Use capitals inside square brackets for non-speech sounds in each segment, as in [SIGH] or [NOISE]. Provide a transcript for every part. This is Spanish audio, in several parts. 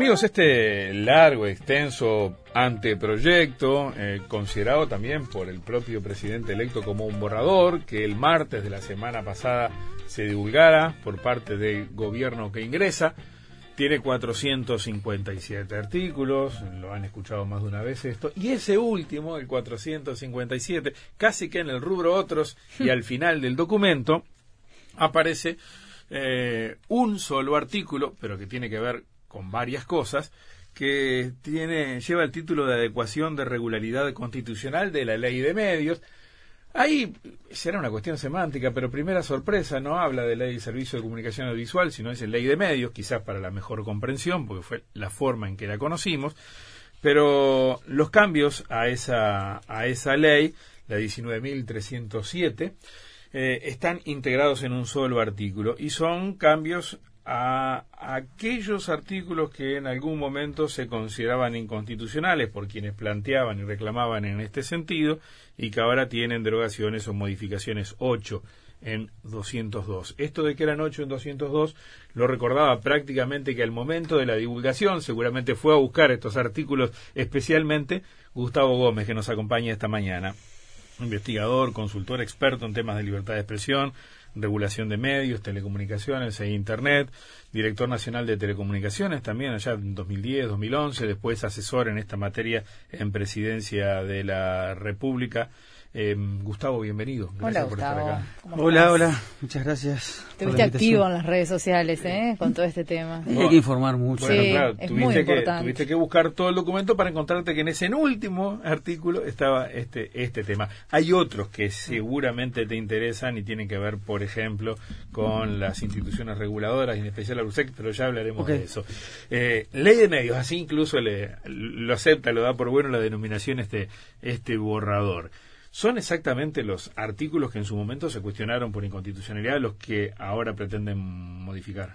Amigos, este largo, extenso anteproyecto, eh, considerado también por el propio presidente electo como un borrador, que el martes de la semana pasada se divulgara por parte del gobierno que ingresa, tiene 457 artículos, lo han escuchado más de una vez esto, y ese último, el 457, casi que en el rubro otros y al final del documento, aparece eh, un solo artículo, pero que tiene que ver con varias cosas, que tiene, lleva el título de adecuación de regularidad constitucional de la ley de medios. Ahí será una cuestión semántica, pero primera sorpresa, no habla de ley de servicio de comunicación audiovisual, sino es ley de medios, quizás para la mejor comprensión, porque fue la forma en que la conocimos. Pero los cambios a esa, a esa ley, la 19.307, eh, están integrados en un solo artículo y son cambios a aquellos artículos que en algún momento se consideraban inconstitucionales por quienes planteaban y reclamaban en este sentido y que ahora tienen derogaciones o modificaciones 8 en 202. Esto de que eran 8 en 202 lo recordaba prácticamente que al momento de la divulgación seguramente fue a buscar estos artículos especialmente Gustavo Gómez que nos acompaña esta mañana investigador, consultor experto en temas de libertad de expresión, regulación de medios, telecomunicaciones e Internet, director nacional de telecomunicaciones también allá en 2010, 2011, después asesor en esta materia en presidencia de la República eh, Gustavo, bienvenido. Gracias hola, por estar acá. Hola, hola, muchas gracias. Te viste activo en las redes sociales ¿eh? con todo este tema. Hay que informar mucho. Bueno, sí, claro, tuviste, que, tuviste que buscar todo el documento para encontrarte que en ese último artículo estaba este, este tema. Hay otros que seguramente te interesan y tienen que ver, por ejemplo, con las instituciones reguladoras, y en especial la USEC, pero ya hablaremos de eso. Eh, ley de medios, así incluso le, lo acepta, lo da por bueno la denominación este, este borrador. ¿Son exactamente los artículos que en su momento se cuestionaron por inconstitucionalidad los que ahora pretenden modificar?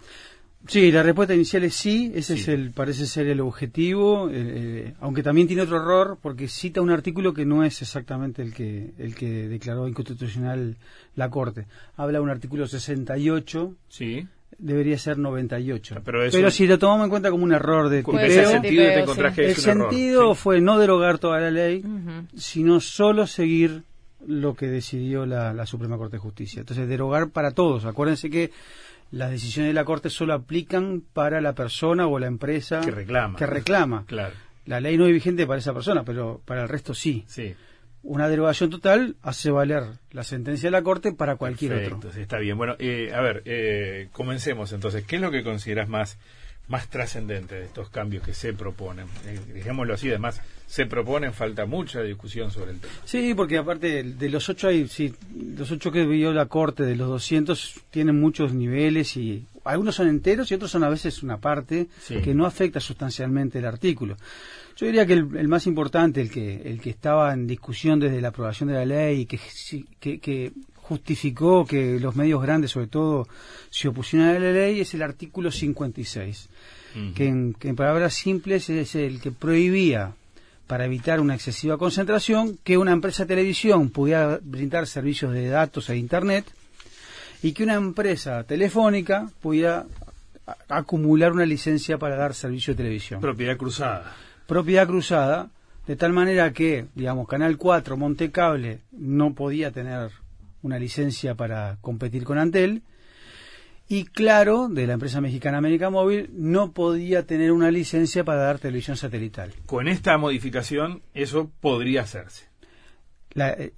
Sí, la respuesta inicial es sí, ese es el, parece ser el objetivo, eh, eh, aunque también tiene otro error porque cita un artículo que no es exactamente el que, el que declaró inconstitucional la Corte. Habla de un artículo 68 sí debería ser 98. Pero, Pero si lo tomamos en cuenta como un error de tipeo, ese sentido te el sentido fue no derogar toda la ley, sino solo seguir lo que decidió la, Suprema Corte de Justicia. Entonces, derogar para todos. Acuérdense que las decisiones de la Corte solo aplican para la persona o la empresa que reclama. Que reclama. Claro. La ley no es vigente para esa persona, pero para el resto sí. Sí una derogación total hace valer la sentencia de la Corte para cualquier Perfecto, otro. está bien. Bueno, eh, a ver, eh, comencemos entonces. ¿Qué es lo que consideras más, más trascendente de estos cambios que se proponen? Eh, dejémoslo así, además, se proponen, falta mucha discusión sobre el tema. Sí, porque aparte de los ocho hay, sí, los ocho que vio la Corte, de los 200, tienen muchos niveles y algunos son enteros y otros son a veces una parte que no afecta sustancialmente el artículo. Yo diría que el, más importante, el que, el que estaba en discusión desde la aprobación de la ley y que, que, justificó que los medios grandes, sobre todo, se opusieran a la ley, es el artículo 56, que, en, que en palabras simples es el que prohibía para evitar una excesiva concentración, que una empresa de televisión pudiera brindar servicios de datos e Internet y que una empresa telefónica pudiera acumular una licencia para dar servicio de televisión. Propiedad cruzada propiedad cruzada, de tal manera que, digamos, Canal 4, Montecable, no podía tener una licencia para competir con Antel, y Claro, de la empresa mexicana América Móvil, no podía tener una licencia para dar televisión satelital. Con esta modificación, eso podría hacerse. Eh,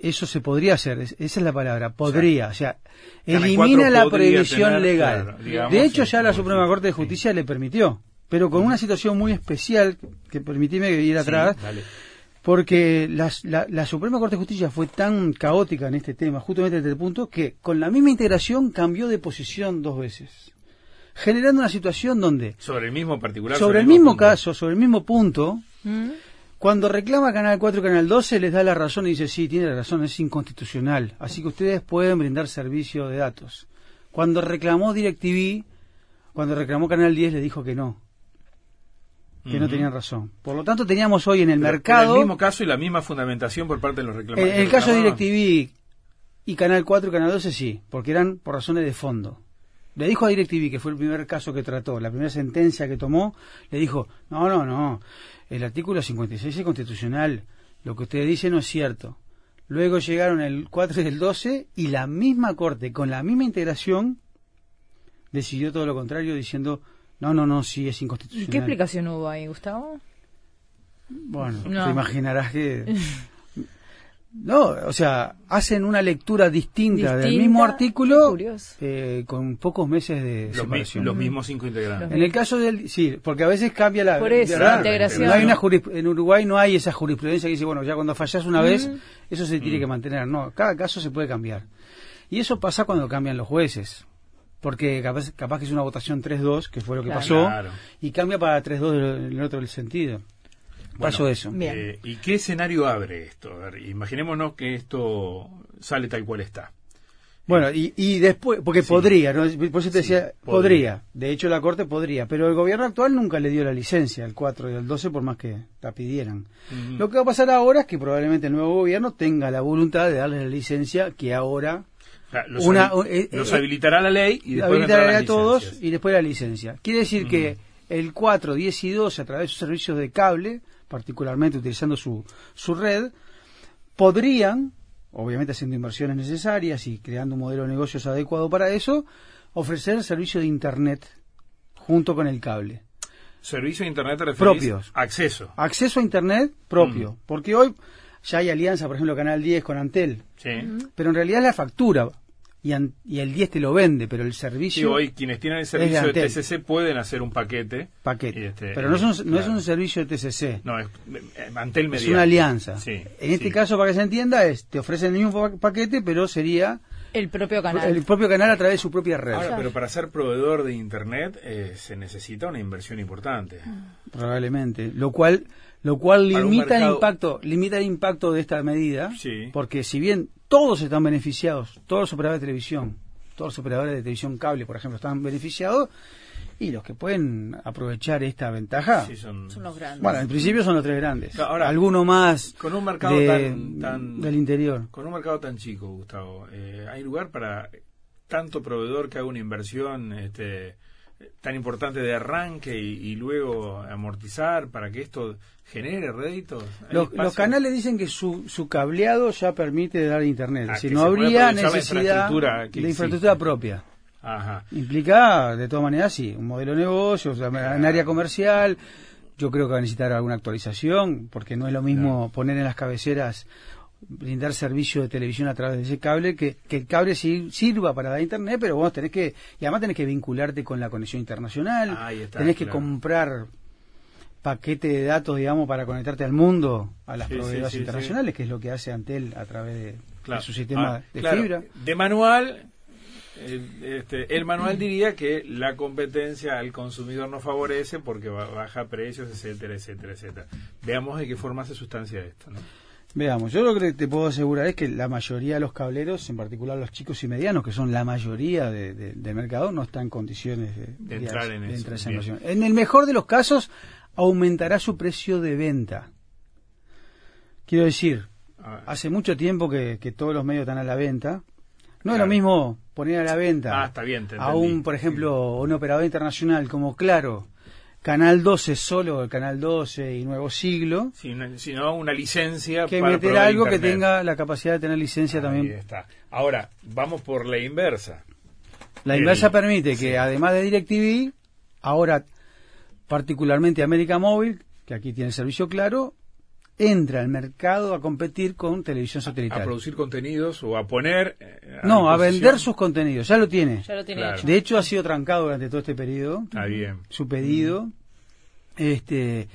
eso se podría hacer, esa es la palabra, podría, o sea, elimina la prohibición legal. de hecho, ya la Suprema Corte de Justicia le permitió pero con una situación muy especial, que permitíme ir atrás, porque la, Suprema Corte de Justicia fue tan caótica en este tema, justamente desde el punto, que con la misma integración cambió de posición dos veces generando una situación donde sobre el mismo particular sobre, el mismo, caso sobre el mismo punto mm. Cuando reclama Canal 4 y Canal 12 les da la razón y dice sí tiene razón es inconstitucional así que ustedes pueden brindar servicio de datos cuando reclamó DirecTV cuando reclamó Canal 10 le dijo que no, que no tenían razón. Por lo tanto, teníamos hoy en el mercado... el mismo caso y la misma fundamentación por parte de los reclamantes. En el caso de DirecTV y Canal 4 y Canal 12 sí, porque eran por razones de fondo. Le dijo a DirecTV, que fue el primer caso que trató, la primera sentencia que tomó, le dijo, no, no, no, el artículo 56 es constitucional, lo que usted dice no es cierto. Luego llegaron el 4 y el 12 y la misma Corte, con la misma integración, decidió todo lo contrario diciendo, no, no, no, sí es inconstitucional. ¿Qué explicación hubo ahí, Gustavo? Bueno, te imaginarás que... [LAUGHS] No, o sea, hacen una lectura distinta, del mismo artículo eh, con pocos meses de los, los mismos cinco integrantes. En el caso del... Sí, porque a veces cambia la... Por eso, la integración. No hay una en Uruguay no hay esa jurisprudencia que dice, bueno, ya cuando fallas una vez, eso se tiene que mantener. No, cada caso se puede cambiar. Y eso pasa cuando cambian los jueces porque capaz, capaz que es una votación 3-2, que fue lo que pasó, y cambia para 3-2 en el otro sentido. Pasó eso. Eh, ¿Y qué escenario abre esto? imaginémonos que esto sale tal cual está. Bueno, y, y después, porque podría, ¿no? por eso te decía, podría. De hecho, la Corte podría, pero el gobierno actual nunca le dio la licencia al 4 y al 12, por más que la pidieran. Lo que va a pasar ahora es que probablemente el nuevo gobierno tenga la voluntad de darle la licencia que ahora los, una, eh, eh, habilitará la ley y después habilitará a todos y después la licencia. Quiere decir que el 4, 10 y 12, a través de sus servicios de cable, particularmente utilizando su, su red, podrían, obviamente haciendo inversiones necesarias y creando un modelo de negocios adecuado para eso, ofrecer servicio de Internet junto con el cable. Servicio de Internet propios. Acceso. Acceso a Internet propio. Porque hoy ya hay alianza, por ejemplo, Canal 10 con Antel. Sí. Pero en realidad la factura y, el 10 te lo vende, pero el servicio. hoy quienes tienen el servicio de, TCC pueden hacer un paquete. Paquete. Este, pero no, es un, no es un servicio de TCC. No, es Antel Es una alianza. en este caso, para que se entienda, es te ofrecen el mismo paquete, pero sería. El propio canal. El propio canal a través de su propia red. Ahora, pero para ser proveedor de Internet eh, se necesita una inversión importante. Probablemente. Lo cual lo cual limita el impacto limita el impacto de esta medida porque si bien todos están beneficiados todos los operadores de televisión todos los operadores de televisión cable por ejemplo están beneficiados y los que pueden aprovechar esta ventaja son, los grandes. Bueno en principio son los tres grandes. Ahora alguno más con un mercado tan, del interior. con un mercado tan chico Gustavo eh, hay lugar para tanto proveedor que haga una inversión este tan importante de arranque y, luego amortizar para que esto genere réditos? Los, canales dicen que su, su cableado ya permite dar internet, ah, si no habría necesidad de infraestructura propia. Implica, de todas maneras, sí, un modelo de negocio, en área comercial. Yo creo que va a necesitar alguna actualización, porque no es lo mismo poner en las cabeceras brindar servicio de televisión a través de ese cable, que, que el cable sirva para dar internet, pero vos tenés que, y además tenés que vincularte con la conexión internacional, tenés que comprar paquete de datos, digamos, para conectarte al mundo, a las proveedoras internacionales, que es lo que hace Antel a través de, su sistema ah, de fibra. De manual, este, el manual diría que la competencia al consumidor no favorece porque baja precios, etcétera, etcétera, etcétera. Veamos de qué forma se sustancia esto, ¿no? Veamos, yo lo que te puedo asegurar es que la mayoría de los cableros, en particular los chicos y medianos, que son la mayoría de, del mercado, no están en condiciones de, entrar en, esa inversión. En el mejor de los casos, aumentará su precio de venta. Quiero decir, hace mucho tiempo que, todos los medios están a la venta. No es lo mismo poner a la venta ah, a un, por ejemplo, un operador internacional como Claro, Canal 12 solo el Canal 12 y Nuevo Siglo. Sino una licencia que meter algo que tenga la capacidad de tener licencia también. está. Ahora, vamos por la inversa. La inversa permite que además de DirecTV, ahora particularmente América Móvil, que aquí tiene servicio claro, entra al mercado a competir con televisión satelital. A, producir contenidos o a poner... Eh, no, a vender sus contenidos, ya lo tiene. Ya lo tiene De hecho ha sido trancado durante todo este periodo. Está bien. Su pedido. Este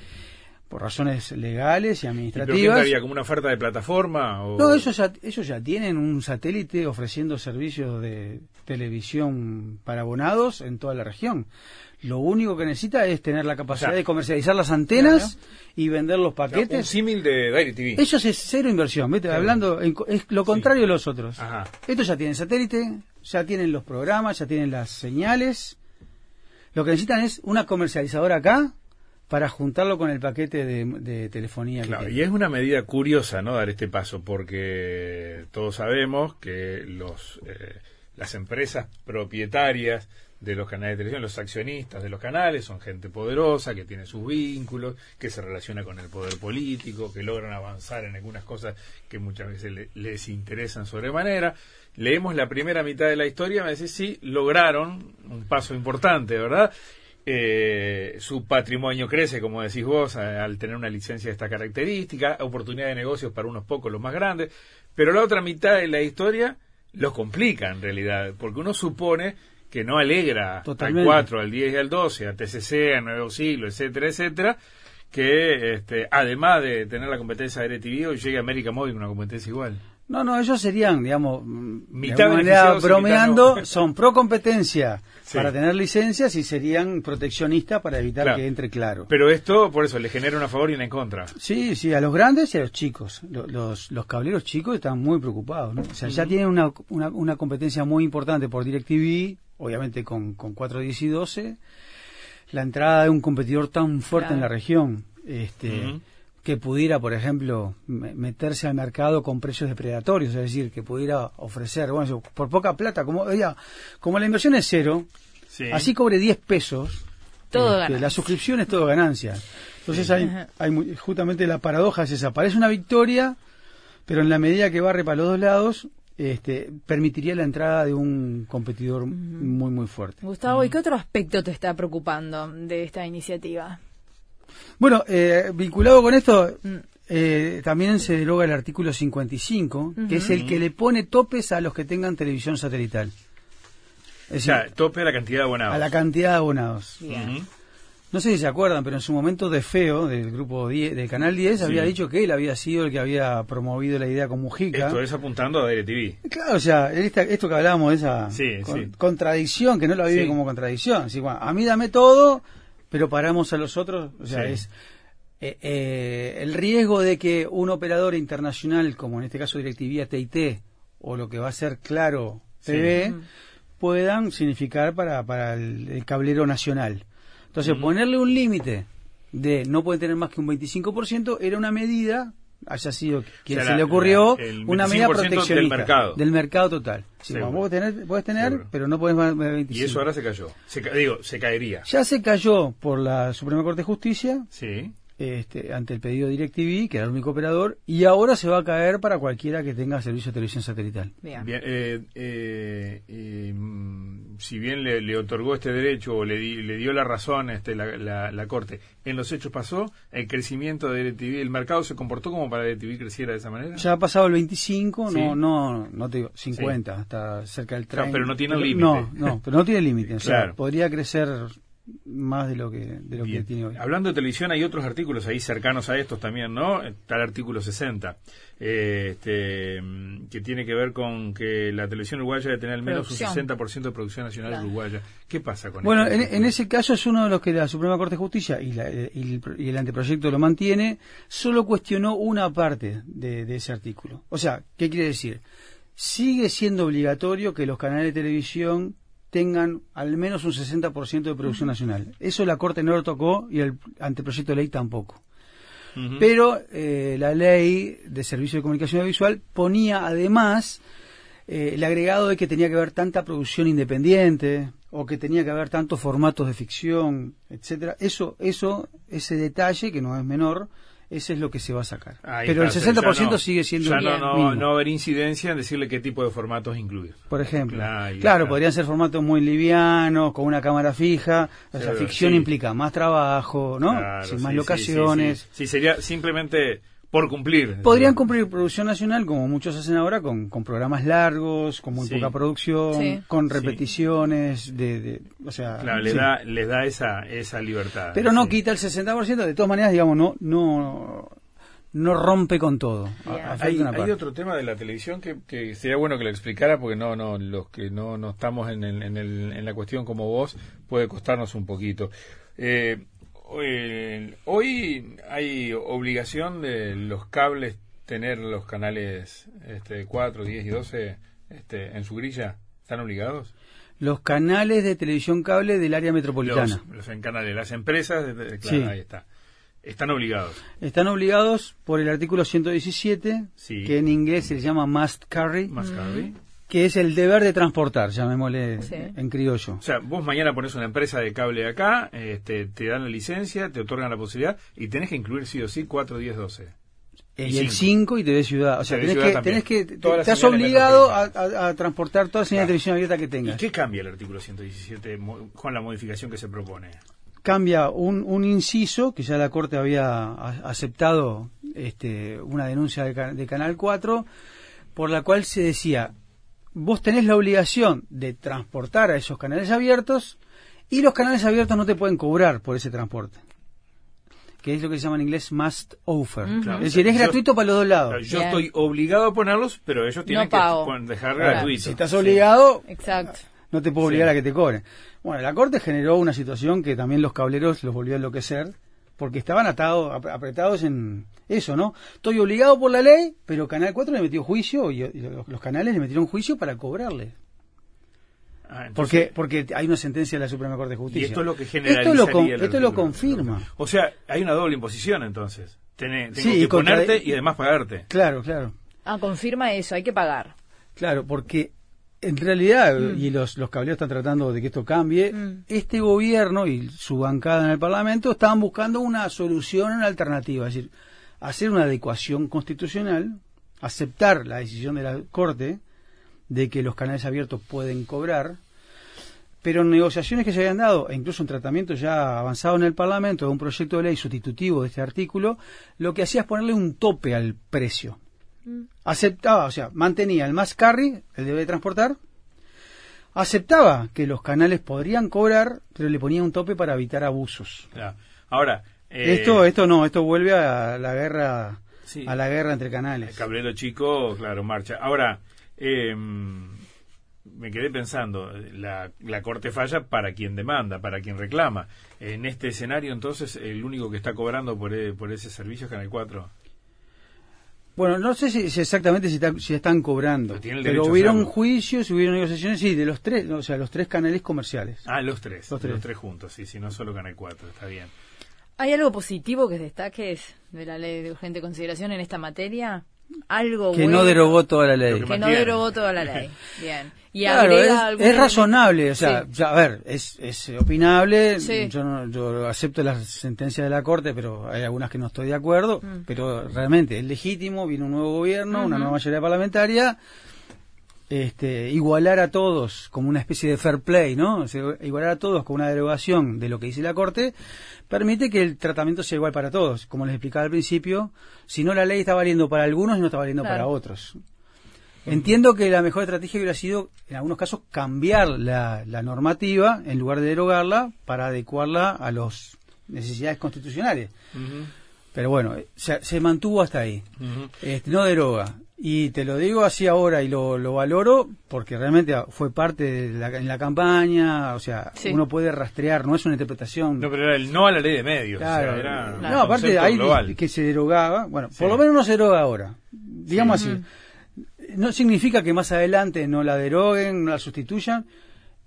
por razones legales y administrativas. ¿Y qué como una oferta de plataforma? No, ellos ya, ellos ya tienen un satélite ofreciendo servicios de televisión para abonados en toda la región. Lo único que necesita es tener la capacidad de comercializar las antenas y vender los paquetes. un símil de DirecTV. Eso es cero inversión, ¿viste? Hablando, es lo contrario de los otros. Estos ya tienen satélite, ya tienen los programas, ya tienen las señales. Lo que necesitan es una comercializadora acá para juntarlo con el paquete de, telefonía. Claro, y es una medida curiosa, ¿no? Dar este paso, porque todos sabemos que los eh, las empresas propietarias de los canales de televisión, los accionistas de los canales, son gente poderosa, que tiene sus vínculos, que se relaciona con el poder político, que logran avanzar en algunas cosas que muchas veces les interesan sobremanera. Leemos la primera mitad de la historia, me dice, sí, lograron un paso importante, ¿verdad? Eh, su patrimonio crece, como decís vos, al tener una licencia de esta característica, oportunidad de negocios para unos pocos, los más grandes, pero la otra mitad de la historia los complica en realidad, porque uno supone que no alegra al 4, al 10 y al 12, a TCC, a Nuevo Siglo, etcétera, etcétera, que este, además de tener la competencia de DirecTV, hoy llegue América Móvil con una competencia igual. No, no, ellos serían, digamos, mitad de manera bromeando, son pro competencia para tener licencias y serían proteccionistas para evitar que entre claro. Pero esto, por eso, le genera una favor y una en contra. Sí, sí, a los grandes y a los chicos. Los, los, cableros chicos están muy preocupados, ¿no? O sea, ya tienen una, una, competencia muy importante por DirecTV, obviamente con, con 4, 10 y 12. La entrada de un competidor tan fuerte en la región. Este, que pudiera, por ejemplo, meterse al mercado con precios depredatorios, es decir, que pudiera ofrecer, bueno, por poca plata, como ya, como la inversión es cero, así cobre 10 pesos, todo este, la suscripción es todo ganancia. Entonces hay, hay justamente la paradoja es esa, parece una victoria, pero en la medida que barre para los dos lados, este, permitiría la entrada de un competidor muy, muy fuerte. Gustavo, ¿y qué otro aspecto te está preocupando de esta iniciativa? Bueno, eh, vinculado con esto, mm. eh, también se deroga el artículo 55, que es el que le pone topes a los que tengan televisión satelital. o sea, tope a la cantidad de abonados. A la cantidad de abonados. No sé si se acuerdan, pero en su momento de Feo, del grupo 10, del Canal 10, había dicho que él había sido el que había promovido la idea con Mujica. Esto es apuntando a DirecTV. Claro, o sea, esto que hablábamos de esa contradicción, que no lo vive como contradicción. a mí dame todo, pero paramos a los otros, o sea, es eh, eh, el riesgo de que un operador internacional, como en este caso DirecTV, TIT, o lo que va a ser Claro TV, puedan significar para, para el, cablero nacional. Entonces, ponerle un límite de no puede tener más que un 25% era una medida haya sido quien se le ocurrió una medida proteccionista del mercado. del mercado total. Sí, vos tener, puedes tener pero no puedes más de 25 y eso ahora se cayó. Se, digo se caería. Ya se cayó por la Suprema Corte de Justicia. Sí este, ante el pedido de DirecTV, que era el único operador, y ahora se va a caer para cualquiera que tenga servicio de televisión satelital. Bien. Eh, eh, mm, si bien le, otorgó este derecho o le, le dio la razón este, la, la, Corte, en los hechos pasó, el crecimiento de DirecTV, el mercado se comportó como para DirecTV creciera de esa manera. Ya ha pasado el 25, no, no, no te digo, 50, hasta cerca del 30. pero no tiene límite. No, no, pero no tiene límite. O sea, podría crecer más de lo que, de lo que tiene hoy. Hablando de televisión, hay otros artículos ahí cercanos a estos también, ¿no? Está el artículo 60, eh, este, que tiene que ver con que la televisión uruguaya debe tener al menos un 60% de producción nacional uruguaya. ¿Qué pasa con Bueno, en, en, ese caso es uno de los que la Suprema Corte de Justicia y, el, anteproyecto lo mantiene, solo cuestionó una parte de, de ese artículo. O sea, ¿qué quiere decir? Sigue siendo obligatorio que los canales de televisión tengan al menos un 60% de producción nacional. Eso la Corte no lo tocó y el anteproyecto de ley tampoco. Pero eh, la ley de servicio de comunicación audiovisual ponía además eh, el agregado de que tenía que haber tanta producción independiente o que tenía que haber tantos formatos de ficción, etcétera. Eso, eso, ese detalle que no es menor, ese es lo que se va a sacar. Pero el 60% sigue siendo ya no, no, no, haber incidencia en decirle qué tipo de formatos incluir. Por ejemplo. Claro, podrían ser formatos muy livianos, con una cámara fija. la ficción implica más trabajo, ¿no? Sin más locaciones. sí, sería simplemente por cumplir. Podrían cumplir producción nacional, como muchos hacen ahora, con, con programas largos, con muy poca producción, con repeticiones, de, o sea... Claro, le da, les da esa, esa libertad. Pero no quita el 60%, de todas maneras, digamos, no... no no rompe con todo. Hay, hay, otro tema de la televisión que, que, sería bueno que lo explicara porque no no los que no, no estamos en, el, en, el, en la cuestión como vos puede costarnos un poquito. Eh, hoy hay obligación de los cables tener los canales este, 4, 10 y 12 este, en su grilla. ¿Están obligados? los canales de televisión cable del área metropolitana. Los, los canales, las empresas, claro, Sí. ahí está. Están obligados. Están obligados por el artículo 117, Sí. que en inglés se llama must carry, Más carry. Que es el deber de transportar, llamémosle Sí. en criollo. O sea, vos mañana pones una empresa de cable acá, este, te dan la licencia, te otorgan la posibilidad y tenés que incluir sí o sí 4, 10, 12. Y, Y el cinco. 5 y TV Ciudad. O sea, tenés Ciudad que, tenés que, estás obligado a, metropolitanas. a- a transportar toda señal de Claro. televisión abierta que ¿Y tengas. qué cambia el artículo 117 mo- con la modificación que se propone? Cambia un, un inciso, que ya la Corte había aceptado este, una denuncia de, de Canal 4, por la cual se decía, vos tenés la obligación de transportar a esos canales abiertos y los canales abiertos no te pueden cobrar por ese transporte. Que es lo que se llama en inglés must offer. Claro. Es decir, es Yo- gratuito para los dos lados. Claro, Yo Bien. estoy obligado a ponerlos, pero ellos tienen No pago. que dejar Claro. gratuito. Si estás Sí. obligado, Exacto. no te puedo obligar Sí. a que te cobren. Bueno, la Corte generó una situación que también los cableros los volvió a enloquecer, porque estaban atados, ap- apretados en eso, ¿no? Estoy obligado por la ley, pero Canal 4 le metió juicio y, y los, los canales le metieron juicio para cobrarle. Ah, entonces- Porque, porque hay una sentencia de la Suprema Corte de y Justicia. esto es lo que Esto generalizaría lo, con- esto lo confirma. O sea, hay una doble imposición entonces. Tené- tengo Sí, y que contra- ponerte y además pagarte. Claro, claro. Ah, confirma eso, hay que pagar. Claro, porque en realidad, Mm. y los, los están tratando de que esto cambie, Mm. este gobierno y su bancada en el Parlamento estaban buscando una solución, una alternativa, es decir, hacer una adecuación constitucional, aceptar la decisión de la Corte de que los canales abiertos pueden cobrar, pero en negociaciones que se habían dado, e incluso un tratamiento ya avanzado en el Parlamento de un proyecto de ley sustitutivo de este artículo, lo que hacía es ponerle un tope al precio aceptaba, o sea, mantenía el más carry, el debe de transportar, aceptaba que los canales podrían cobrar, pero le ponía un tope para evitar abusos. Claro. Ahora, eh, esto, esto no, esto vuelve a la guerra, Sí. a la guerra entre el canales. cablero chico, claro, marcha. Ahora, eh, me quedé pensando, la, la corte falla para quien demanda, para quien reclama. En este escenario, entonces, el único que está cobrando por, e- por ese servicio es Canal 4. Bueno, no sé si, si exactamente si, está- si están cobrando, Pero hubieron juicios, hubieron negociaciones, sí, de los tres, o sea, los tres canales comerciales. Ah, los tres, Los los tres. tres, juntos, sí, sí, no solo Canal 4, está bien. ¿Hay algo positivo que destaques de la ley de urgente consideración en esta materia? Algo que bueno no derogó toda la ley. Que no derogó toda la ley. Bien. Y Claro, agrega es, es razonable, o sea, Sí. ya, a ver, es, es opinable, Sí. yo, no- yo acepto las sentencias de la Corte, pero hay algunas que no estoy de acuerdo, Mm. pero realmente es legítimo, viene un nuevo gobierno, una nueva mayoría parlamentaria, este, igualar a todos como una especie de fair play, ¿no? O sea, igualar a todos con una derogación de lo que dice la Corte, permite que el tratamiento sea igual para todos. Como les explicaba al principio, si no la ley está valiendo para algunos no está valiendo Claro. para otros. Entiendo que la mejor estrategia hubiera sido, en algunos casos, cambiar la, la normativa en lugar de derogarla para adecuarla a las necesidades constitucionales. Pero bueno, se, se mantuvo hasta ahí. Este, no deroga. Y te lo digo así ahora y lo, lo valoro porque realmente fue parte de la, en la campaña, o sea, Sí. uno puede rastrear, no es una interpretación. No, pero era el no a la ley de medios. Claro. o sea, era un no, aparte concepto hay global. que se derogaba, bueno, Sí. por lo menos no se deroga ahora. Digamos así. No significa que más adelante no la deroguen, no la sustituyan,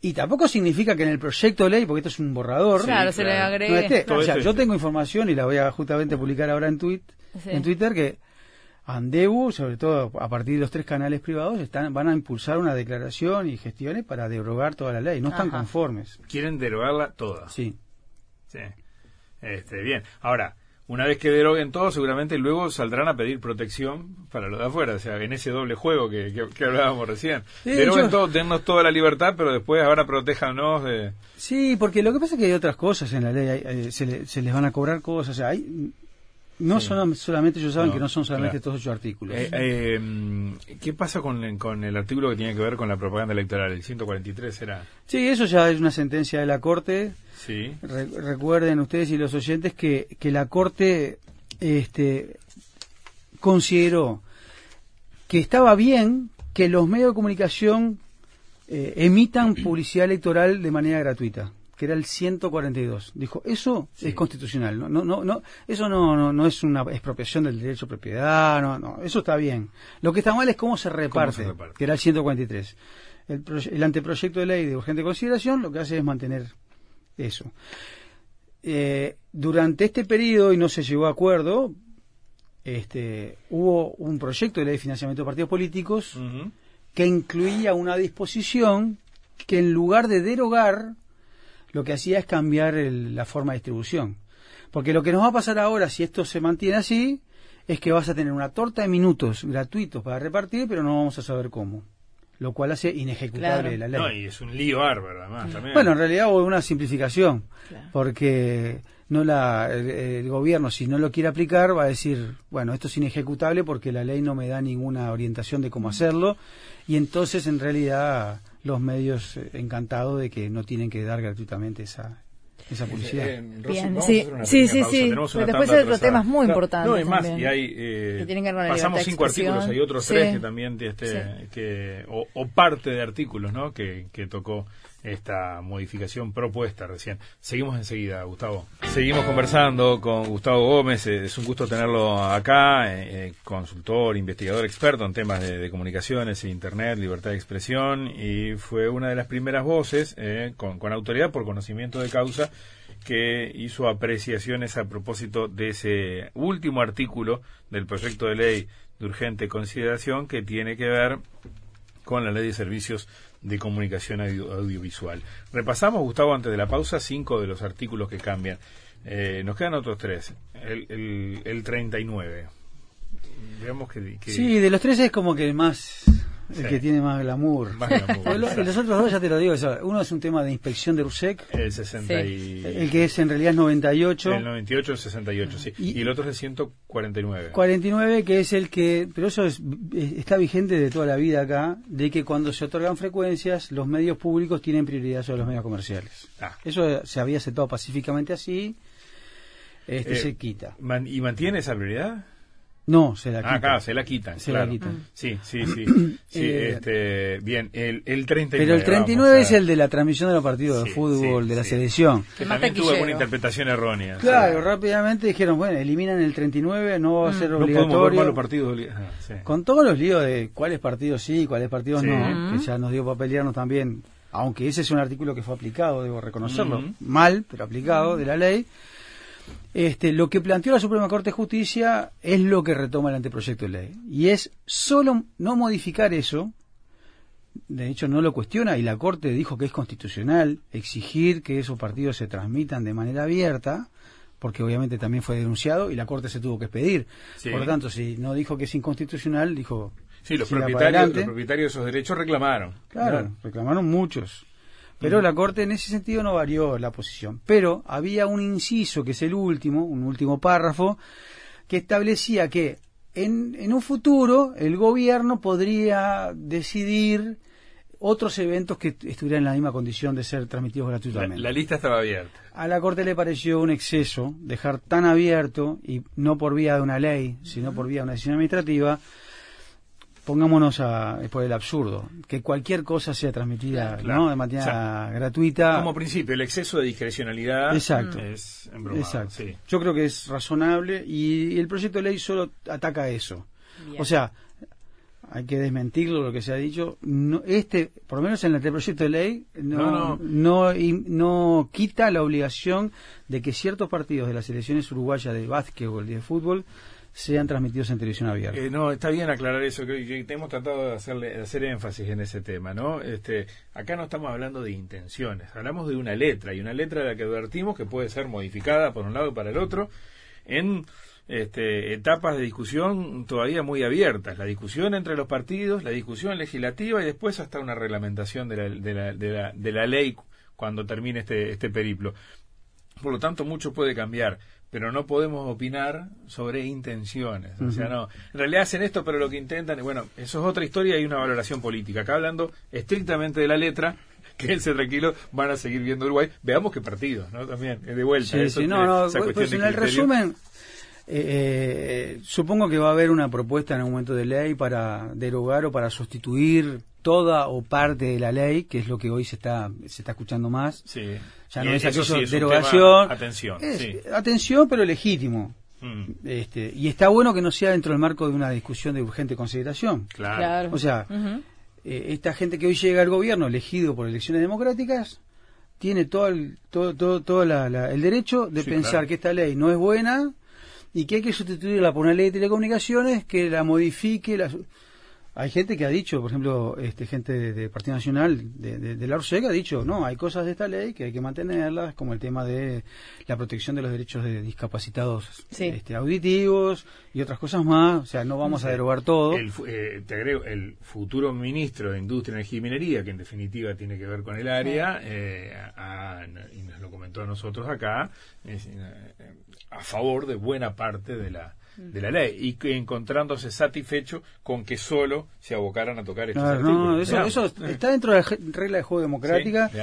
y tampoco significa que en el proyecto de ley, porque esto es un borrador, Claro, se le no agregue. esté. O sea, yo tengo información y la voy a justamente publicar ahora en, tweet, Sí. en Twitter que Andebu, sobre todo a partir de los tres canales privados, están, van a impulsar una declaración y gestiones para derogar toda la ley. No están Ajá. conformes. Quieren derogarla toda. Sí. Sí. Este, bien. Ahora, una vez que deroguen todo, seguramente luego saldrán a pedir protección para lo de afuera. O sea, en ese doble juego que, que, que hablábamos recién. Sí, deroguen yo- todo, dennos toda la libertad, pero después ahora protéjanos de... Sí, porque lo que pasa es que hay otras cosas en la ley, hay- hay- se, le- se les van a cobrar cosas, o sea, hay, no Sí. son solamente, ellos saben No, que no son solamente claro. estos ocho artículos. Eh, eh, ¿Qué pasa con, con el artículo que tiene que ver con la propaganda electoral? El 143 era... Sí, eso ya es una sentencia de la Corte. Sí. Re- recuerden ustedes y los oyentes que, que la Corte este, consideró que estaba bien que los medios de comunicación eh, emitan publicidad electoral de manera gratuita, que era el 142. Dijo, eso Sí. es constitucional, no, no, no, no eso no, no, no es una expropiación del derecho de propiedad, no, no, eso está bien. Lo que está mal es cómo se reparte, reparte? que era el 143. el, anteproyecto de ley de urgente consideración lo que hace es mantener eso. Eh, durante este periodo, y no se llegó a acuerdo, este, hubo un proyecto de ley de financiamiento de partidos políticos que incluía una disposición que en lugar de derogar, lo que hacía es cambiar la forma de distribución. Porque lo que nos va a pasar ahora, si esto se mantiene así, es que vas a tener una torta de minutos gratuitos para repartir, pero no vamos a saber cómo. Lo cual hace inejecutable la ley. No, y es un lío bárbaro, además. También. Bueno, en realidad hubo una simplificación, porque no la, el, gobierno, si no lo quiere aplicar, va a decir, bueno, esto es inejecutable porque la ley no me da ninguna orientación de cómo hacerlo, y entonces en realidad los medios eh, encantados de que no tienen que dar gratuitamente esa, esa publicidad. Eh, Bien, sí, sí, sí, sí. Pero después hay otros temas muy importantes. No, hay más, y hay, eh, pasamos cinco artículos, hay otros tres que también, este, que, o, o, parte de artículos, ¿no? Que, que tocó esta modificación propuesta recién. Seguimos enseguida, Gustavo. Seguimos conversando con Gustavo Gómez. Eh, es un gusto tenerlo acá, eh, eh, consultor, investigador experto en temas de, comunicaciones, Internet, libertad de expresión, y fue una de las primeras voces, con, con autoridad por conocimiento de causa, que hizo apreciaciones a propósito de ese último artículo del proyecto de ley de urgente consideración que tiene que ver con la ley de servicios de comunicación audiovisual. Repasamos, Gustavo, antes de la pausa, cinco de los artículos que cambian. Eh, nos quedan otros tres. El, el, el 39. Veamos que, que, Sí, de los tres es como que más el que tiene más glamour. [LAUGHS] los, otros dos ya te lo digo, uno es un tema de inspección de RUSEC. El 60 y... El que es en realidad es 98. El 98, el 68, sí. Y, el otro es el 149. 49, que es el que, pero eso es, está vigente de toda la vida acá, de que cuando se otorgan frecuencias, los medios públicos tienen prioridad sobre los medios comerciales. Ah. Eso se había aceptado pacíficamente así, este eh, se quita. ¿Y mantiene esa prioridad? No, se la quitan. Ah, claro, se la quitan. Se la quitan. Sí, sí, [CLEARS THROAT] sí. sí eh, este, bien, el, el 39. Pero el 39 es el de la transmisión de los partidos de fútbol, de la selección. Que también tuvo alguna interpretación errónea. Claro, rápidamente dijeron, bueno, eliminan el 39, no va a mm. ser obligatorio. No los partidos. Ah, Con todos los líos de cuáles partidos sí, cuáles partidos no, que ya nos dio para pelearnos también, aunque ese es un artículo que fue aplicado, debo reconocerlo, mal, pero aplicado de la ley. Este, lo que planteó la Suprema Corte de Justicia es lo que retoma el anteproyecto de ley. Y es solo no modificar eso, de hecho no lo cuestiona y la Corte dijo que es constitucional exigir que esos partidos se transmitan de manera abierta, porque obviamente también fue denunciado y la Corte se tuvo que expedir. Por lo tanto, si no dijo que es inconstitucional, dijo... Sí, los propietarios, los propietarios de esos derechos reclamaron. Claro, reclamaron muchos. Pero la Corte en ese sentido no varió la posición. Pero había un inciso, que es el último, un último párrafo, que establecía que en, en un futuro el gobierno podría decidir otros eventos que estuvieran en la misma condición de ser transmitidos gratuitamente. La, lista estaba abierta. A la Corte le pareció un exceso dejar tan abierto, y no por vía de una ley, sino por vía de una decisión administrativa, pongámonos a, por el absurdo, que cualquier cosa sea transmitida ¿no? de manera gratuita. Como principio, el exceso de discrecionalidad Exacto. es Exacto. Yo creo que es razonable y el proyecto de ley solo ataca eso. O sea, hay que desmentirlo lo que se ha dicho. No, este, por lo menos en el proyecto de ley, no, no. no, quita la obligación de que ciertos partidos de las selecciones uruguayas de básquetbol y de fútbol sean transmitidos en televisión abierta. Eh, no, está bien aclarar eso, que, hemos tratado de, hacerle, hacer énfasis en ese tema, ¿no? Este, acá no estamos hablando de intenciones, hablamos de una letra, y una letra de la que advertimos que puede ser modificada por un lado y para el otro en este, etapas de discusión todavía muy abiertas, la discusión entre los partidos, la discusión legislativa y después hasta una reglamentación de la, de la, de la, de la ley cuando termine este, este periplo. Por lo tanto, mucho puede cambiar pero no podemos opinar sobre intenciones. O sea, no, en realidad hacen esto, pero lo que intentan, bueno, eso es otra historia y una valoración política. Acá hablando estrictamente de la letra, [LAUGHS] quédense tranquilos, van a seguir viendo Uruguay. Veamos qué partidos, ¿no? También, de vuelta. Sí, no, no, pues en el resumen, eh, eh, supongo que va a haber una propuesta en un momento de ley para derogar o para sustituir toda o parte de la ley, que es lo que hoy se está se está escuchando más. Sí. Ya no es derogación. atención. Atención, pero legítimo. Mm. Este, y está bueno que no sea dentro del marco de una discusión de urgente consideración. Claro. O sea, eh, esta gente que hoy llega al gobierno, elegido por elecciones democráticas, tiene todo el, todo, todo, todo la- la- el derecho de Sí, pensar claro. que esta ley no es buena y que hay que sustituirla por una ley de telecomunicaciones que la modifique. La... Hay gente que ha dicho, por ejemplo, este, gente de, de Partido Nacional, de, de, de la ha dicho, no, hay cosas de esta ley que hay que mantenerlas, como el tema de la protección de los derechos de discapacitados Sí. este, auditivos y otras cosas más. O sea, no vamos a derogar todo. El, fu- eh, te agrego, el futuro ministro de Industria, Energía y Minería, que en definitiva tiene que ver con el área, eh, a- y nos lo comentó a nosotros acá, es, eh, a favor de buena parte de la de la ley y que encontrándose satisfecho con que solo se abocaran a tocar estos Claro, no, artículos. eso, está dentro de la regla de juego democrática. Sí,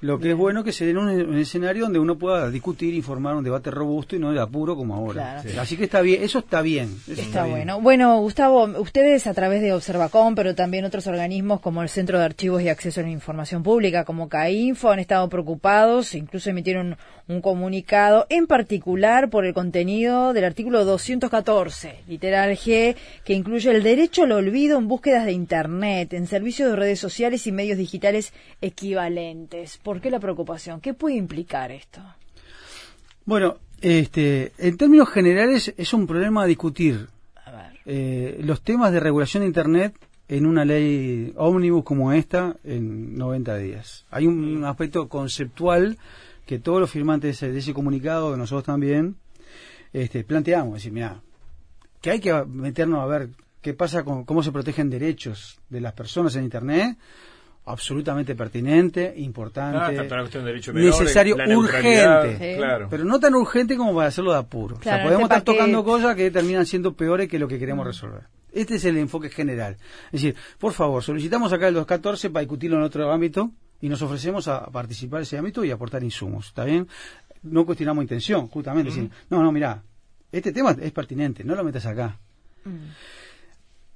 lo que es bueno que se dé en un, un escenario donde uno pueda discutir, informar, un debate robusto y no de apuro como ahora. Claro. Sí. Así que está bien, eso está bien. eso Está bien. bueno. Bueno, Gustavo, ustedes a través de Observacom, pero también otros organismos como el Centro de Archivos y Acceso a la Información Pública, como CAINFO, han estado preocupados, incluso emitieron un comunicado, en particular por el contenido del artículo 214, literal G, que incluye el derecho al olvido en búsquedas de Internet, en servicios de redes sociales y medios digitales equivalentes. ¿Por qué la preocupación? ¿Qué puede implicar esto? Bueno, este, en términos generales es un problema a discutir A ver. eh, los temas de regulación de Internet en una ley ómnibus como esta en 90 días. Hay un aspecto conceptual que todos los firmantes de ese, de ese comunicado, nosotros también, este, planteamos, decir, mira, que hay que meternos a ver qué pasa con cómo se protegen derechos de las personas en Internet, absolutamente pertinente, importante, Ah, la cuestión de necesario, la urgente, Sí. Claro. pero no tan urgente como para hacerlo de apuro. o Claro, sea, podemos este estar tocando cosas que terminan siendo peores que lo que queremos resolver. Este es el enfoque general. Es decir, por favor, solicitamos acá el 214 para discutirlo en otro ámbito y nos ofrecemos a participar en ese ámbito y aportar insumos. ¿Está bien? No cuestionamos intención, justamente. decir, no, no, mira, este tema es pertinente, no lo metas acá.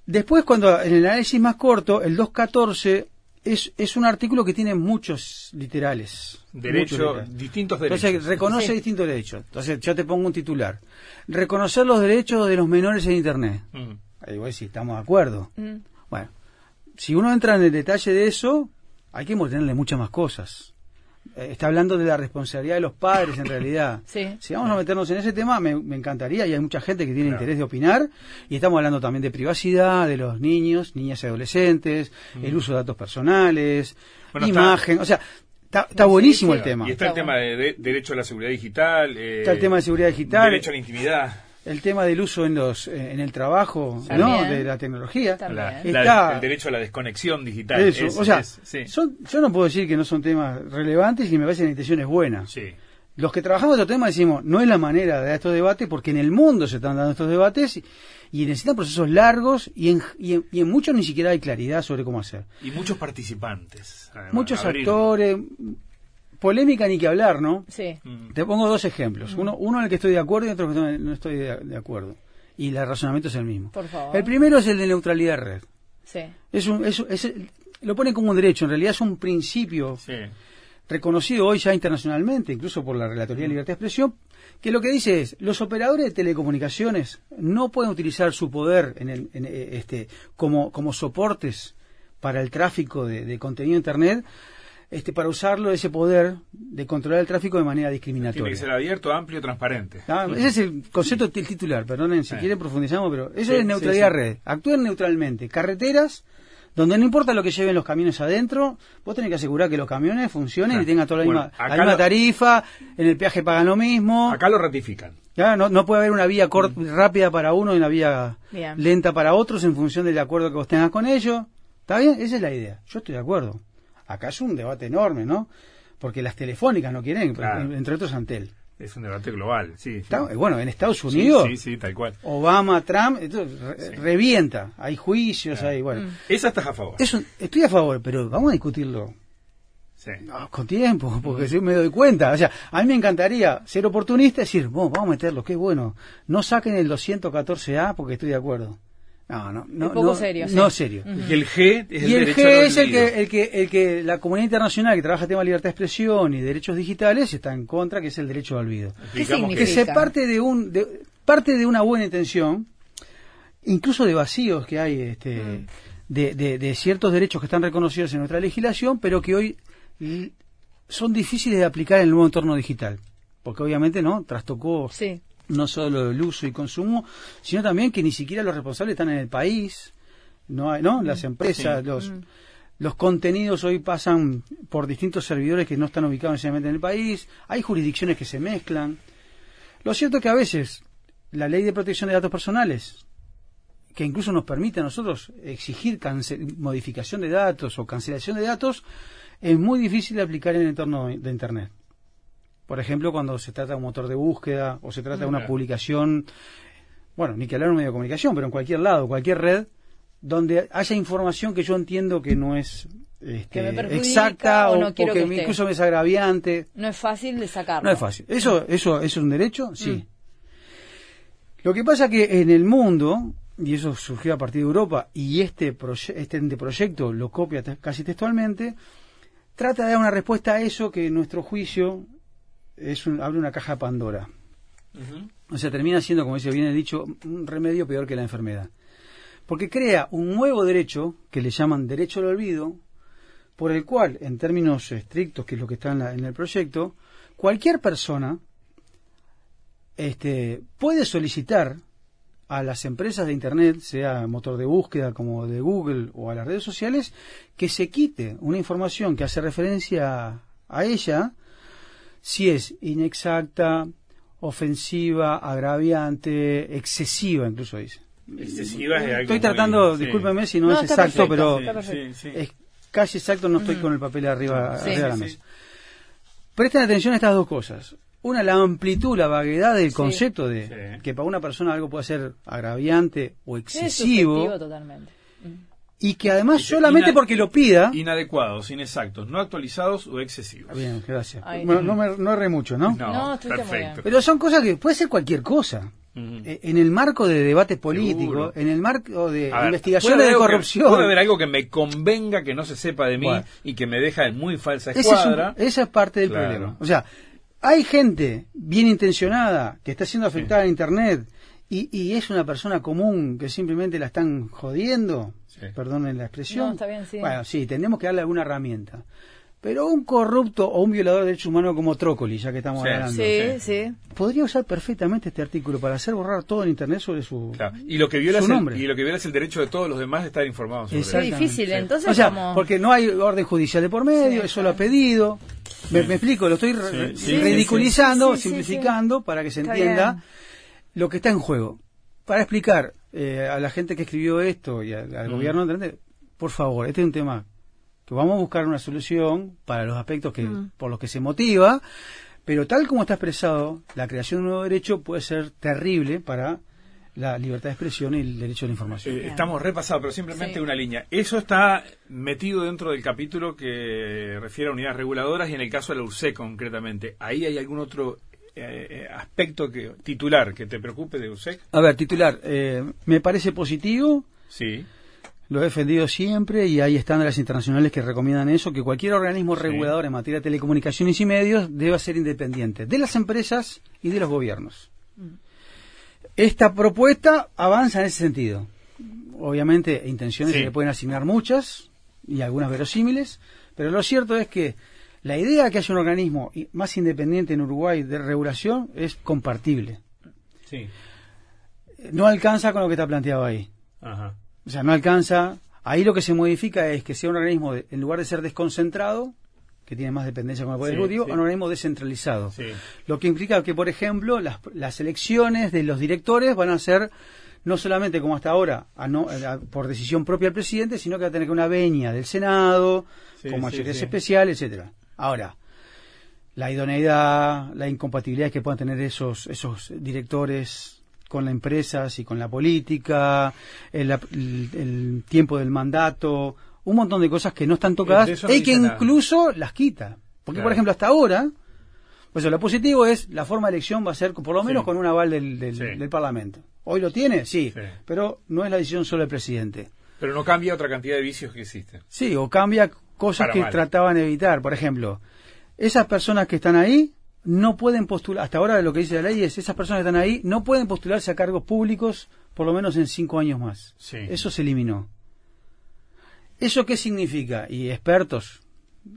Después, cuando en el análisis más corto, el 214 es, es un artículo que tiene muchos literales. muchos Derecho, literales. distintos derechos. Entonces, reconoce Sí. distintos derechos. Entonces, yo te pongo un titular. Reconocer los derechos de los menores en Internet. Mm. Ahí voy, si estamos de acuerdo. Mm. Bueno, si uno entra en el detalle de eso, hay que tenerle muchas más cosas. Eh, está hablando de la responsabilidad de los padres, en realidad. [LAUGHS] Sí. Si vamos a meternos en ese tema, me, me encantaría, y hay mucha gente que tiene Claro. interés de opinar, y estamos hablando también de privacidad, de los niños, niñas y adolescentes, el uso de datos personales, Mm. Está- imagen, o sea, está, está Sí, buenísimo sí. el tema. Y está el Está tema de, de- derecho a la seguridad digital. eh, Está el tema de seguridad digital. Derecho a la intimidad. El tema del uso en los eh, en el trabajo. De la tecnología. La- la- el derecho a la desconexión digital. Eso, Es- o sea, es- sí. son, yo no puedo decir que no son temas relevantes y me parece que la intención es buena. Sí. Los que trabajamos estos temas decimos, no es la manera de dar estos debates porque en el mundo se están dando estos debates y, y necesitan procesos largos y en, y, en, y en muchos ni siquiera hay claridad sobre cómo hacer. Y muchos participantes. además, Muchos abrir- actores, polémica ni que hablar, ¿no? Sí. Mm. Te pongo dos ejemplos. Uno, uno en el que estoy de acuerdo y otro en el que no estoy de, de acuerdo. Y el razonamiento es el mismo. Por favor. El primero es el de neutralidad de red. Sí. Es un, es, es- lo ponen como un derecho, en realidad es un principio Sí. reconocido hoy ya internacionalmente, incluso por la Relatoría de Libertad de Expresión, que lo que dice es, los operadores de telecomunicaciones no pueden utilizar su poder en el- en, eh, este, como, como soportes para el tráfico de, de contenido Internet, este, para usarlo, ese poder de controlar el tráfico de manera Tiene que discriminatoria. ser abierto, amplio, transparente. Ah, Ese es el concepto del titular, perdonen si Sí. quieren profundizamos, pero eso Sí, es neutralidad sí, sí. red. Actúen neutralmente. Carreteras, donde no importa lo que lleven los camiones adentro, vos tenés que asegurar que los camiones funcionen Claro. y tengan toda la Bueno, misma, la acá misma lo- tarifa, en el peaje pagan lo mismo. Acá lo ratifican. Ya, no, no puede haber una vía cort- rápida para uno y una vía Bien. lenta para otros en función del acuerdo que vos tengas con ellos. ¿Está bien? Esa es la idea. Yo estoy de acuerdo. Acá es un debate enorme, ¿no? Porque las telefónicas no quieren, Claro. entre otros Antel. Es un debate global, sí. sí. Está- bueno, en Estados Unidos, Sí, sí, tal cual. Obama, Trump, entonces, re- revienta. Hay juicios, hay, bueno. Mm. Esa estás a favor. Eso, estoy a favor, pero vamos a discutirlo Sí. no, con tiempo, porque si me doy cuenta. O sea, a mí me encantaría ser oportunista y decir, "Bueno, vamos a meterlo, qué bueno. No saquen el 214A porque estoy de acuerdo. No, no, no. Un poco no, serio, sí. No serio. Y el G es el Y el derecho al G es el olvido. que, el, que, el que la comunidad internacional que trabaja el tema de libertad de expresión y derechos digitales está en contra, que es el derecho al olvido. ¿Qué que significa? se parte de un de, parte de una buena intención incluso de vacíos que hay este de, de, ciertos derechos que están reconocidos en nuestra legislación, pero que hoy son difíciles de aplicar en el nuevo entorno digital. Porque obviamente no trastocó no solo el uso y consumo, sino también que ni siquiera los responsables están en el país, no hay, ¿no? Las mm. empresas, los mm. los contenidos hoy pasan por distintos servidores que no están ubicados necesariamente en el país, hay jurisdicciones que se mezclan. Lo cierto es que a veces la ley de protección de datos personales, que incluso nos permite a nosotros exigir modificación de datos o cancelación de datos, es muy difícil de aplicar en el entorno de Internet. Por ejemplo, cuando se trata de un motor de búsqueda o se trata de una mm. publicación, bueno, ni que hablar de un medio de comunicación, pero en cualquier lado, cualquier red, donde haya información que yo entiendo que no es este, exacta o, que, incluso me es agraviante. No es fácil de sacarlo. No es fácil. ¿Eso, eso, es un derecho? Sí. Mm. Lo que pasa que en el mundo, y eso surgió a partir de Europa, y este, este proyecto lo copia casi textualmente, trata de dar una respuesta a eso que en nuestro juicio es abre una caja de Pandora. O sea, termina siendo, como dice bien dicho, un remedio peor que la enfermedad porque crea un nuevo derecho que le llaman derecho al olvido, por el cual, en términos estrictos, que es lo que está en, el proyecto, cualquier persona este, puede solicitar a las empresas de Internet, sea motor de búsqueda como de Google o a las redes sociales, que se quite una información que hace referencia a ella si es inexacta, ofensiva, agraviante, excesiva, incluso dice. Estoy tratando, discúlpeme si no, es exacto, pero es casi exacto, no estoy con el papel arriba, de la mesa. Presten atención a estas dos cosas. Una, la amplitud, la vaguedad del concepto de que para una persona algo puede ser agraviante o excesivo. Y que además solamente porque lo pida. Inadecuados, inexactos, no actualizados o excesivos. Bien, gracias. no, me, no erré mucho, ¿no? No, perfecto. Pero son cosas que puede ser cualquier cosa. Eh, en el marco de debate político, en el marco de investigaciones de corrupción. puede haber algo que me convenga que no se sepa de mí y que me deja en muy falsa escuadra. esa es parte del problema. O sea, hay gente bien intencionada que está siendo afectada en Internet y, y, es una persona común que simplemente la están jodiendo. Perdonen la expresión. Bueno, sí, tenemos que darle alguna herramienta. Pero un corrupto o un violador de derechos humanos como Trócoli, ya que estamos hablando, podría usar perfectamente este artículo para hacer borrar todo en Internet sobre su, y lo que viola nombre. y lo que viola es el derecho de todos los demás de estar informados. Es difícil, entonces. O sea, porque no hay orden judicial de por medio, eso lo ha pedido. Me, explico, lo estoy ridiculizando, simplificando para que se entienda lo que está en juego. Para explicar eh, a la gente que escribió esto y al, gobierno, por favor, este es un tema que vamos a buscar una solución para los aspectos que, mm. por los que se motiva, pero tal como está expresado, la creación de un nuevo derecho puede ser terrible para la libertad de expresión y el derecho a la información. Eh, estamos repasados, pero simplemente una línea. Eso está metido dentro del capítulo que refiere a unidades reguladoras y en el caso de la URSE concretamente. ¿Ahí hay algún otro eh, eh, aspecto que titular que te preocupe de USEC? A ver, titular, me parece positivo. Sí. Lo he defendido siempre y hay estándares internacionales que recomiendan eso, que cualquier organismo regulador en materia de telecomunicaciones y medios debe ser independiente de las empresas y de los gobiernos. Esta propuesta avanza en ese sentido. Obviamente, intenciones se le pueden asignar muchas y algunas verosímiles, pero lo cierto es que la idea de que haya un organismo más independiente en Uruguay de regulación es compartible. No alcanza con lo que está planteado ahí. Ajá. O sea, no alcanza. Ahí lo que se modifica es que sea un organismo, en lugar de ser desconcentrado, que tiene más dependencia con el Poder Ejecutivo, un organismo descentralizado. Lo que implica que, por ejemplo, las, elecciones de los directores van a ser no solamente como hasta ahora, por decisión propia del presidente, sino que va a tener que una veña del Senado, con mayorías especiales, etcétera. Ahora, la idoneidad, la incompatibilidad que puedan tener esos, esos directores con las empresas y con la política, el, tiempo del mandato, un montón de cosas que no están tocadas y que incluso las quita. Porque, por ejemplo, hasta ahora, pues lo positivo es la forma de elección va a ser por lo menos con un aval del, del, Parlamento. ¿Hoy lo tiene? Sí, pero no es la decisión solo del presidente. Pero no cambia otra cantidad de vicios que existen. Sí, o cambia cosas que trataban de evitar. Por ejemplo, esas personas que están ahí no pueden postular, hasta ahora lo que dice la ley es, esas personas que están ahí no pueden postularse a cargos públicos por lo menos en cinco años más. Eso se eliminó. ¿Eso qué significa? Y expertos,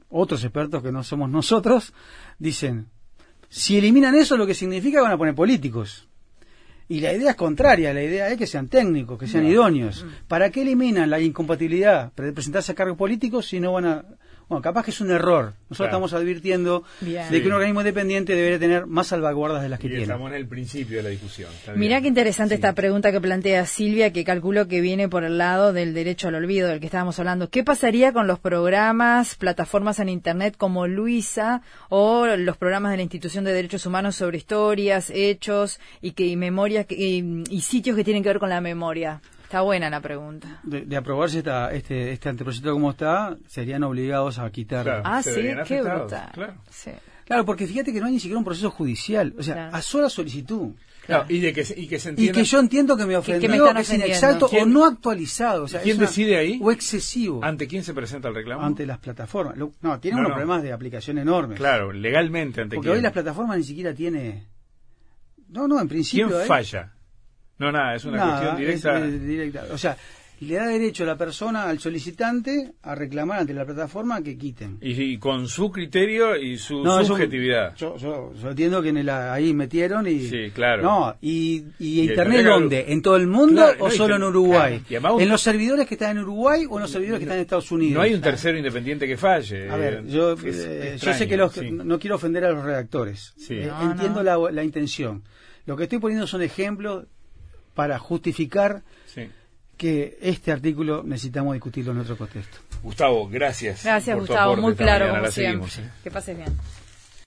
otros expertos que no somos nosotros, dicen, si eliminan eso, lo que significa que van a poner políticos. Y la idea es contraria, la idea es que sean técnicos, que sean idóneos. Mm. ¿Para qué eliminan la incompatibilidad de presentarse a cargos políticos si no van a bueno, capaz que es un error. Nosotros Claro. estamos advirtiendo Bien. de que un organismo independiente debería tener más salvaguardas de las que Y tiene. estamos en el principio de la discusión. Mirá qué interesante Sí. esta pregunta que plantea Silvia, que calculo que viene por el lado del derecho al olvido del que estábamos hablando. ¿Qué pasaría con los programas, plataformas en Internet como Luisa o los programas de la Institución de Derechos Humanos sobre historias, hechos y, que, y memorias que- y, y sitios que tienen que ver con la memoria? Está buena la pregunta. De, de aprobarse esta, este, este anteproyecto como está, serían obligados a quitar. Claro. Ah, sí, qué brutal. claro. Sí. Claro, porque fíjate que no hay ni siquiera un proceso judicial. O sea, Claro. a sola solicitud. Claro, y, de que, se- y que se Y entienda. que yo entiendo que me que ofendió, me que, es inexacto o ¿Quién- no actualizado. O sea, ¿Quién es una- decide ahí? O excesivo ¿Ante quién se presenta el reclamo? ante las plataformas. Lo- no, tiene No, unos no. problemas de aplicación enormes. Claro, legalmente ante Porque quién. hoy las plataformas ni siquiera tiene. No, no, en principio. ¿Quién ¿eh? falla? No, nada, es una Nada, cuestión directa. es- es directa. O sea, le da derecho a la persona, al solicitante, a reclamar ante la plataforma que quiten. Y, y con su criterio y su No, es un- subjetividad. yo, yo, yo entiendo que en el, ahí metieron y. Sí, claro. No, y, y Y Internet dónde? ¿En todo el mundo Claro, o no, solo en Uruguay? claro, ¿En los servidores que están en Uruguay o en los servidores que están en Estados Unidos? No hay un tercero independiente que falle. A ver, yo, Es eh, yo sé que los, sí. no quiero ofender a los redactores. Sí. Eh, No, entiendo no. La, la intención. Lo que estoy poniendo son ejemplos para justificar Sí. que este artículo necesitamos discutirlo en otro contexto. Gustavo, gracias. Gracias, por Gustavo. Muy claro, mañana. como siempre. seguimos, ¿eh? Que pases bien.